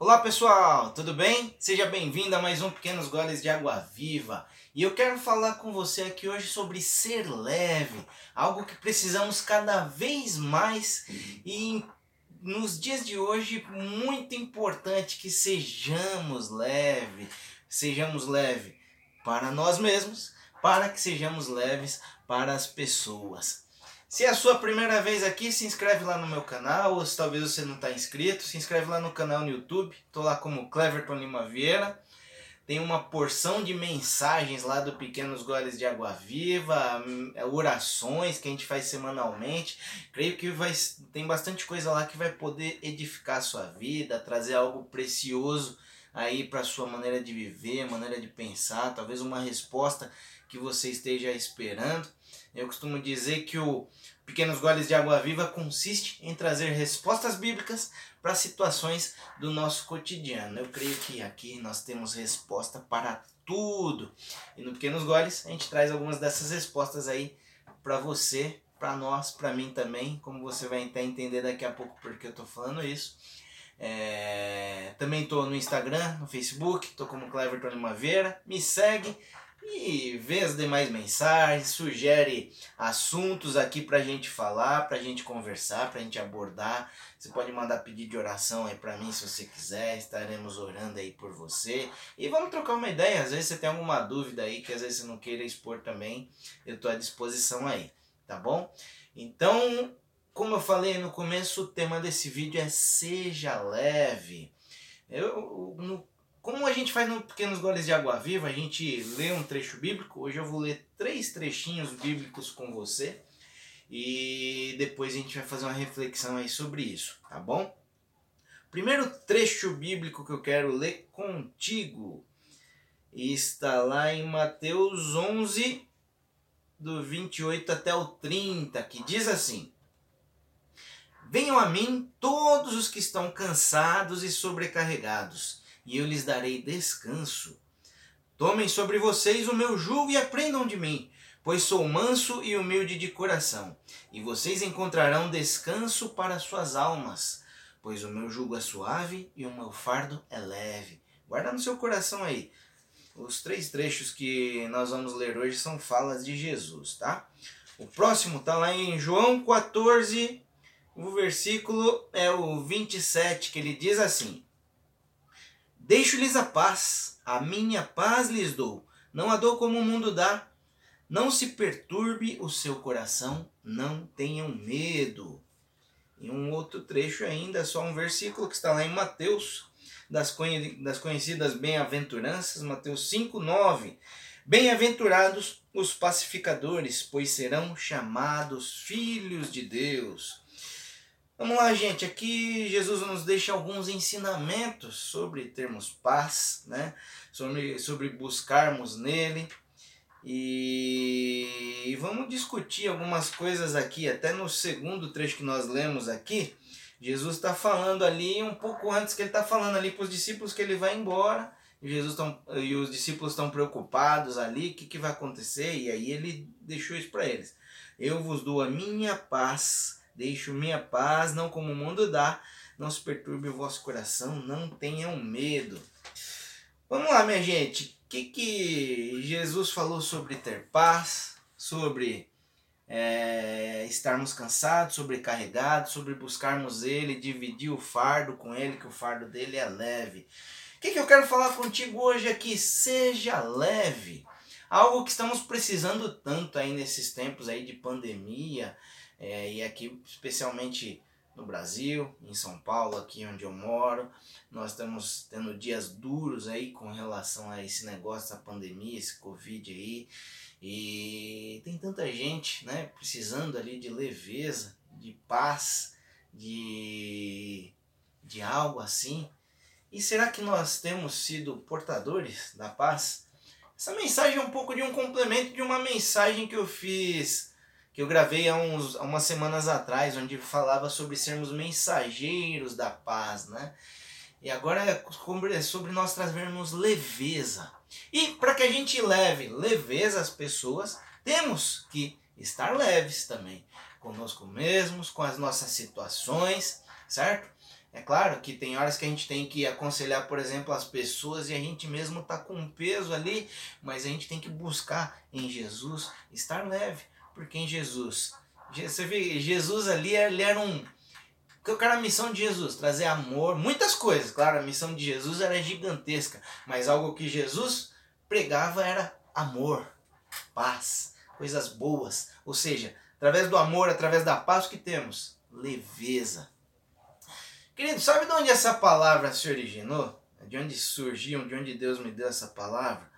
Olá pessoal, tudo bem? Seja bem-vindo a mais um Pequenos Goles de Água Viva. E eu quero falar com você aqui hoje sobre ser leve, algo que precisamos cada vez mais e nos dias de hoje muito importante que sejamos leve, sejamos leve para nós mesmos, para que sejamos leves para as pessoas. Se é a sua primeira vez aqui, se inscreve lá no meu canal, ou se talvez você não está inscrito, se inscreve lá no canal no YouTube. Estou lá como Cleverton Lima Vieira. Tem uma porção de mensagens lá do Pequenos Goles de Água Viva, é, orações que a gente faz semanalmente. Creio que vai, tem bastante coisa lá que vai poder edificar a sua vida, trazer algo precioso aí para sua maneira de viver, maneira de pensar, talvez uma resposta que você esteja esperando. Eu costumo dizer que o Pequenos Goles de Água Viva consiste em trazer respostas bíblicas para situações do nosso cotidiano. Eu creio que aqui nós temos resposta para tudo. E no Pequenos Goles a gente traz algumas dessas respostas aí para você, para nós, para mim também, como você vai até entender daqui a pouco porque eu estou falando isso. É... Também estou no Instagram, no Facebook, estou como Cleverton Limaveira. Me segue e vê as demais mensagens, sugere assuntos aqui pra gente falar, pra gente conversar, pra gente abordar. Você pode mandar pedido de oração aí pra mim se você quiser, estaremos orando aí por você. E vamos trocar uma ideia, às vezes você tem alguma dúvida aí que às vezes você não queira expor também, eu tô à disposição aí, tá bom? Então, como eu falei no começo, o tema desse vídeo é seja leve. Eu, no como a gente faz no Pequenos Goles de Água Viva, a gente lê um trecho bíblico. Hoje eu vou ler três trechinhos bíblicos com você. E depois a gente vai fazer uma reflexão aí sobre isso, tá bom? Primeiro trecho bíblico que eu quero ler contigo está lá em Mateus 11, do 28 até o 30, que diz assim: Venham a mim todos os que estão cansados e sobrecarregados e eu lhes darei descanso. Tomem sobre vocês o meu jugo e aprendam de mim, pois sou manso e humilde de coração, e vocês encontrarão descanso para suas almas, pois o meu jugo é suave e o meu fardo é leve. Guarda no seu coração aí. Os três trechos que nós vamos ler hoje são falas de Jesus, tá? O próximo está lá em João 14, o versículo é o 27, que ele diz assim: Deixo-lhes a paz, a minha paz lhes dou. Não a dou como o mundo dá. Não se perturbe o seu coração, não tenham medo. E um outro trecho ainda, só um versículo que está lá em Mateus, das, das conhecidas bem-aventuranças, Mateus 5, 9. Bem-aventurados os pacificadores, pois serão chamados filhos de Deus. Vamos lá, gente. Aqui Jesus nos deixa alguns ensinamentos sobre termos paz, né? Sobre, sobre buscarmos nele. E vamos discutir algumas coisas aqui. Até no segundo trecho que nós lemos aqui, Jesus está falando ali um pouco antes que ele está falando ali para os discípulos que ele vai embora. E, Jesus tão, e os discípulos estão preocupados ali, o que, que vai acontecer? E aí ele deixou isso para eles. Eu vos dou a minha paz Deixo minha paz, não como o mundo dá. Não se perturbe o vosso coração, não tenham medo. Vamos lá, minha gente. O que, que Jesus falou sobre ter paz, sobre é, estarmos cansados, sobrecarregados, sobre buscarmos Ele, dividir o fardo com Ele, que o fardo dele é leve. O que, que eu quero falar contigo hoje aqui? Seja leve. Algo que estamos precisando tanto aí nesses tempos aí de pandemia, é, e aqui, especialmente no Brasil, em São Paulo, aqui onde eu moro, nós estamos tendo dias duros aí com relação a esse negócio da pandemia, esse Covid aí. E tem tanta gente, né, precisando ali de leveza, de paz, de, de algo assim. E será que nós temos sido portadores da paz? Essa mensagem é um pouco de um complemento de uma mensagem que eu fiz que eu gravei há, uns, há umas semanas atrás, onde falava sobre sermos mensageiros da paz, né? E agora é sobre nós trazermos leveza. E para que a gente leve leveza às pessoas, temos que estar leves também. Conosco mesmos, com as nossas situações, certo? É claro que tem horas que a gente tem que aconselhar, por exemplo, as pessoas e a gente mesmo tá com um peso ali, mas a gente tem que buscar em Jesus estar leve, porque em Jesus, você vê, Jesus ali ele era um qual era a missão de Jesus? Trazer amor, muitas coisas. Claro, a missão de Jesus era gigantesca, mas algo que Jesus pregava era amor, paz, coisas boas. Ou seja, através do amor, através da paz, o que temos? Leveza. Querido, sabe de onde essa palavra se originou? De onde surgiu, de onde Deus me deu essa palavra?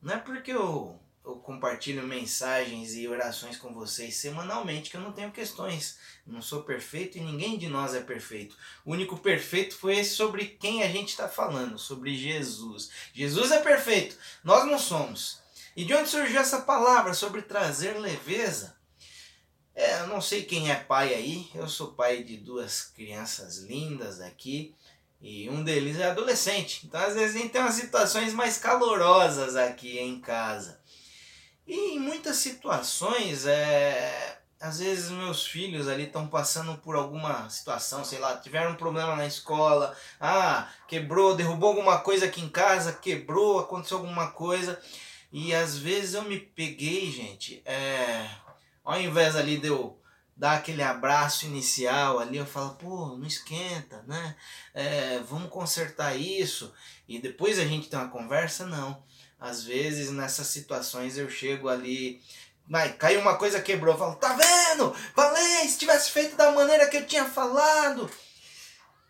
Não é porque eu eu compartilho mensagens e orações com vocês semanalmente, que eu não tenho questões. Não sou perfeito e ninguém de nós é perfeito. O único perfeito foi esse sobre quem a gente está falando, sobre Jesus. Jesus é perfeito, nós não somos. E de onde surgiu essa palavra sobre trazer leveza? É, eu não sei quem é pai aí, eu sou pai de duas crianças lindas aqui. E um deles é adolescente. Então, às vezes, a gente tem umas situações mais calorosas aqui em casa. E em muitas situações, é, às vezes meus filhos ali estão passando por alguma situação, sei lá, tiveram um problema na escola, ah, quebrou, derrubou alguma coisa aqui em casa, quebrou, aconteceu alguma coisa. E às vezes eu me peguei, gente, é, ao invés ali de eu dar aquele abraço inicial ali, eu falo, pô, não esquenta, né? É, vamos consertar isso. E depois a gente tem uma conversa, não às vezes nessas situações eu chego ali, vai, caiu uma coisa, quebrou, eu falo, tá vendo? Falei, se tivesse feito da maneira que eu tinha falado.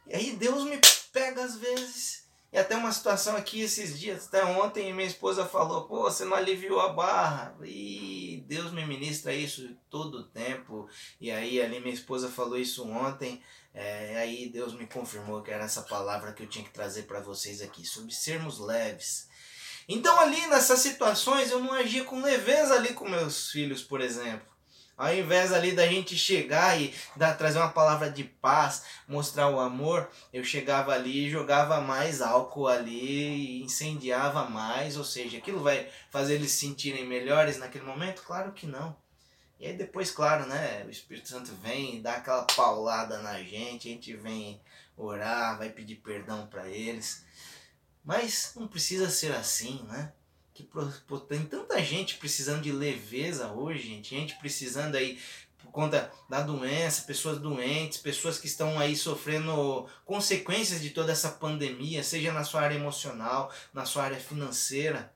E aí Deus me pega às vezes. E até uma situação aqui esses dias, até ontem minha esposa falou, pô, você não aliviou a barra. E Deus me ministra isso todo o tempo. E aí ali minha esposa falou isso ontem. É, aí Deus me confirmou que era essa palavra que eu tinha que trazer para vocês aqui, sobre sermos leves. Então ali nessas situações eu não agia com leveza ali com meus filhos, por exemplo. Ao invés ali da gente chegar e dar, trazer uma palavra de paz, mostrar o amor, eu chegava ali e jogava mais álcool ali e incendiava mais, ou seja, aquilo vai fazer eles se sentirem melhores naquele momento? Claro que não. E aí depois, claro, né, o Espírito Santo vem, dá aquela paulada na gente, a gente vem orar, vai pedir perdão para eles. Mas não precisa ser assim, né? Que pô, tem tanta gente precisando de leveza hoje, gente, gente precisando aí por conta da doença, pessoas doentes, pessoas que estão aí sofrendo consequências de toda essa pandemia, seja na sua área emocional, na sua área financeira.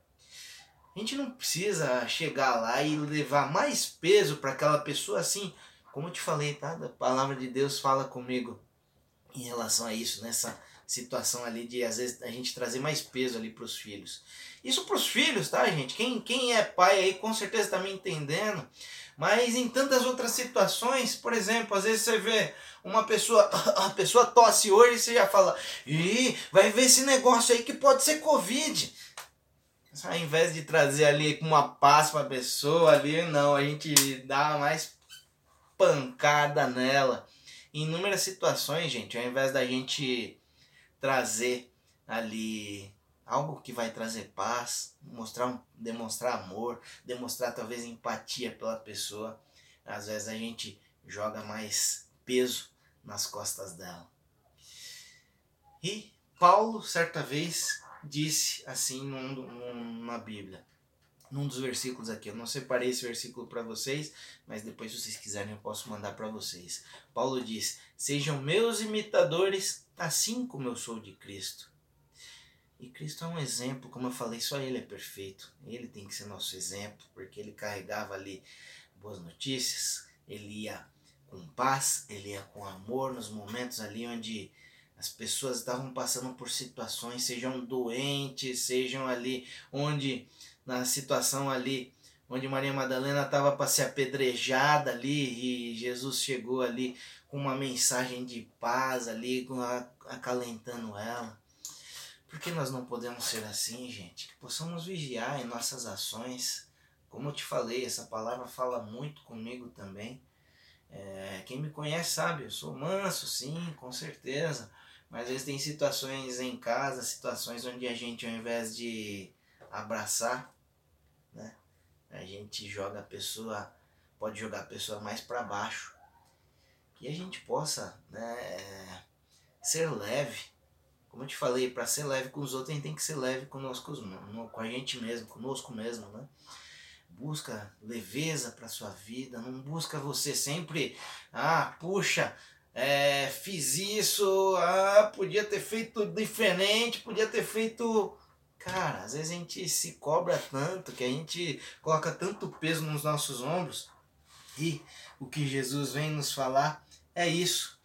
A gente não precisa chegar lá e levar mais peso para aquela pessoa assim, como eu te falei, tá? A palavra de Deus fala comigo em relação a isso, nessa situação ali de às vezes a gente trazer mais peso ali para os filhos. Isso para os filhos, tá, gente? Quem, quem é pai aí com certeza está me entendendo. Mas em tantas outras situações, por exemplo, às vezes você vê uma pessoa, a pessoa tosse hoje e você já fala, ih, vai ver esse negócio aí que pode ser Covid. Ao invés de trazer ali uma paz para a pessoa ali, não, a gente dá mais pancada nela. Em inúmeras situações, gente, ao invés da gente trazer ali algo que vai trazer paz, mostrar demonstrar amor, demonstrar talvez empatia pela pessoa. Às vezes a gente joga mais peso nas costas dela. E Paulo, certa vez, disse assim num, Bíblia, num dos versículos aqui. Eu não separei esse versículo para vocês, mas depois, se vocês quiserem, eu posso mandar para vocês. Paulo diz: Sejam meus imitadores, assim como eu sou de Cristo. E Cristo é um exemplo, como eu falei, só Ele é perfeito. Ele tem que ser nosso exemplo, porque Ele carregava ali boas notícias, Ele ia com paz, Ele ia com amor nos momentos ali onde as pessoas estavam passando por situações, sejam doentes, sejam ali onde na situação ali onde Maria Madalena estava para ser apedrejada ali e Jesus chegou ali com uma mensagem de paz ali, acalentando ela. Por que nós não podemos ser assim, gente? Que possamos vigiar em nossas ações. Como eu te falei, essa palavra fala muito comigo também. É, quem me conhece sabe, eu sou manso, sim, com certeza. Mas às vezes tem situações em casa, situações onde a gente, ao invés de abraçar, né? A gente joga a pessoa, pode jogar a pessoa mais para baixo. Que a gente possa, né, ser leve. Como eu te falei, para ser leve com os outros, a gente tem que ser leve conosco, com a gente mesmo, conosco mesmo, né? Busca leveza para sua vida, não busca você sempre, ah, puxa, é, fiz isso, ah, podia ter feito diferente, podia ter feito. Cara, às vezes a gente se cobra tanto, que a gente coloca tanto peso nos nossos ombros, e o que Jesus vem nos falar é isso.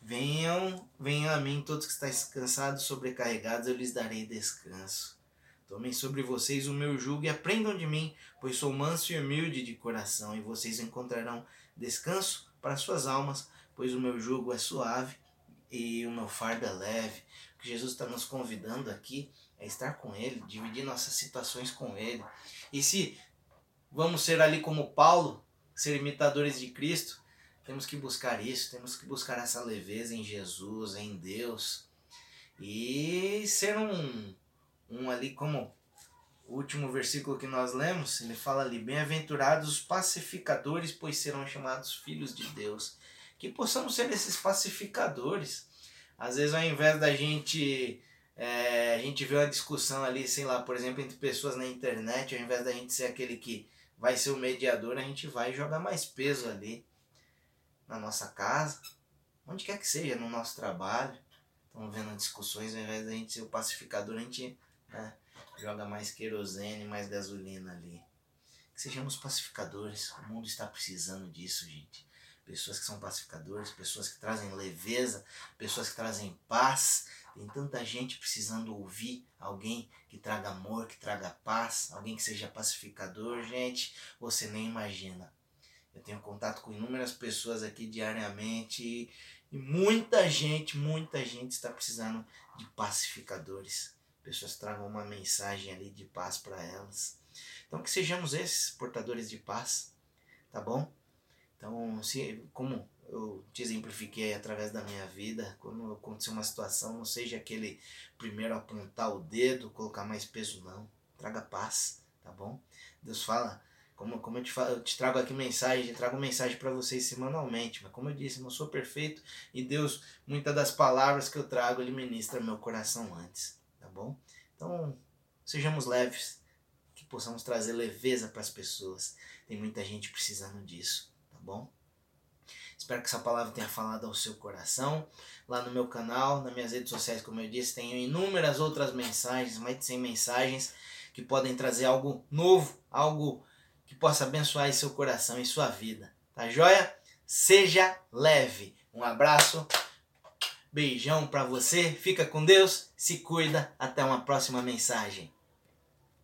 Venham, venham a mim todos que estáis cansados, sobrecarregados, eu lhes darei descanso. Tomem sobre vocês o meu jugo e aprendam de mim, pois sou manso e humilde de coração, e vocês encontrarão descanso para suas almas, pois o meu jugo é suave e o meu fardo é leve. O que Jesus está nos convidando aqui é estar com Ele, dividir nossas situações com Ele. E se vamos ser ali como Paulo, ser imitadores de Cristo, temos que buscar isso, temos que buscar essa leveza em Jesus, em Deus. E ser um, um ali como o último versículo que nós lemos, ele fala ali: Bem-aventurados os pacificadores, pois serão chamados filhos de Deus. Que possamos ser esses pacificadores. Às vezes, ao invés da gente. É, a gente vê uma discussão ali, sei lá, por exemplo, entre pessoas na internet, ao invés da gente ser aquele que vai ser o mediador, a gente vai jogar mais peso ali na nossa casa, onde quer que seja, no nosso trabalho. Estamos vendo discussões, ao invés da gente ser o pacificador, a gente né, joga mais querosene, mais gasolina ali. Que sejamos pacificadores. O mundo está precisando disso, gente. Pessoas que são pacificadores, pessoas que trazem leveza, pessoas que trazem paz. Tem tanta gente precisando ouvir alguém que traga amor, que traga paz, alguém que seja pacificador, gente. Você nem imagina. Eu tenho contato com inúmeras pessoas aqui diariamente e, muita gente, muita gente está precisando de pacificadores. Pessoas tragam uma mensagem ali de paz para elas. Então que sejamos esses portadores de paz, tá bom? Então, se como eu te exemplifiquei através da minha vida, quando acontecer uma situação, não seja aquele primeiro apontar o dedo, colocar mais peso, não. Traga paz, tá bom? Deus fala como, como eu, te falo, eu te trago aqui mensagem, eu trago mensagem para vocês semanalmente, mas como eu disse, eu não sou perfeito e Deus, muitas das palavras que eu trago, Ele ministra meu coração antes, tá bom? Então, sejamos leves, que possamos trazer leveza para as pessoas. Tem muita gente precisando disso, bom? Espero que essa palavra tenha falado ao seu coração. Lá no meu canal, nas minhas redes sociais, como eu disse, tenho inúmeras outras mensagens, mais de 100 mensagens que podem trazer algo novo, algo que possa abençoar seu coração e sua vida. Tá joia? Seja leve. Um abraço, beijão para você, fica com Deus, se cuida, até uma próxima mensagem.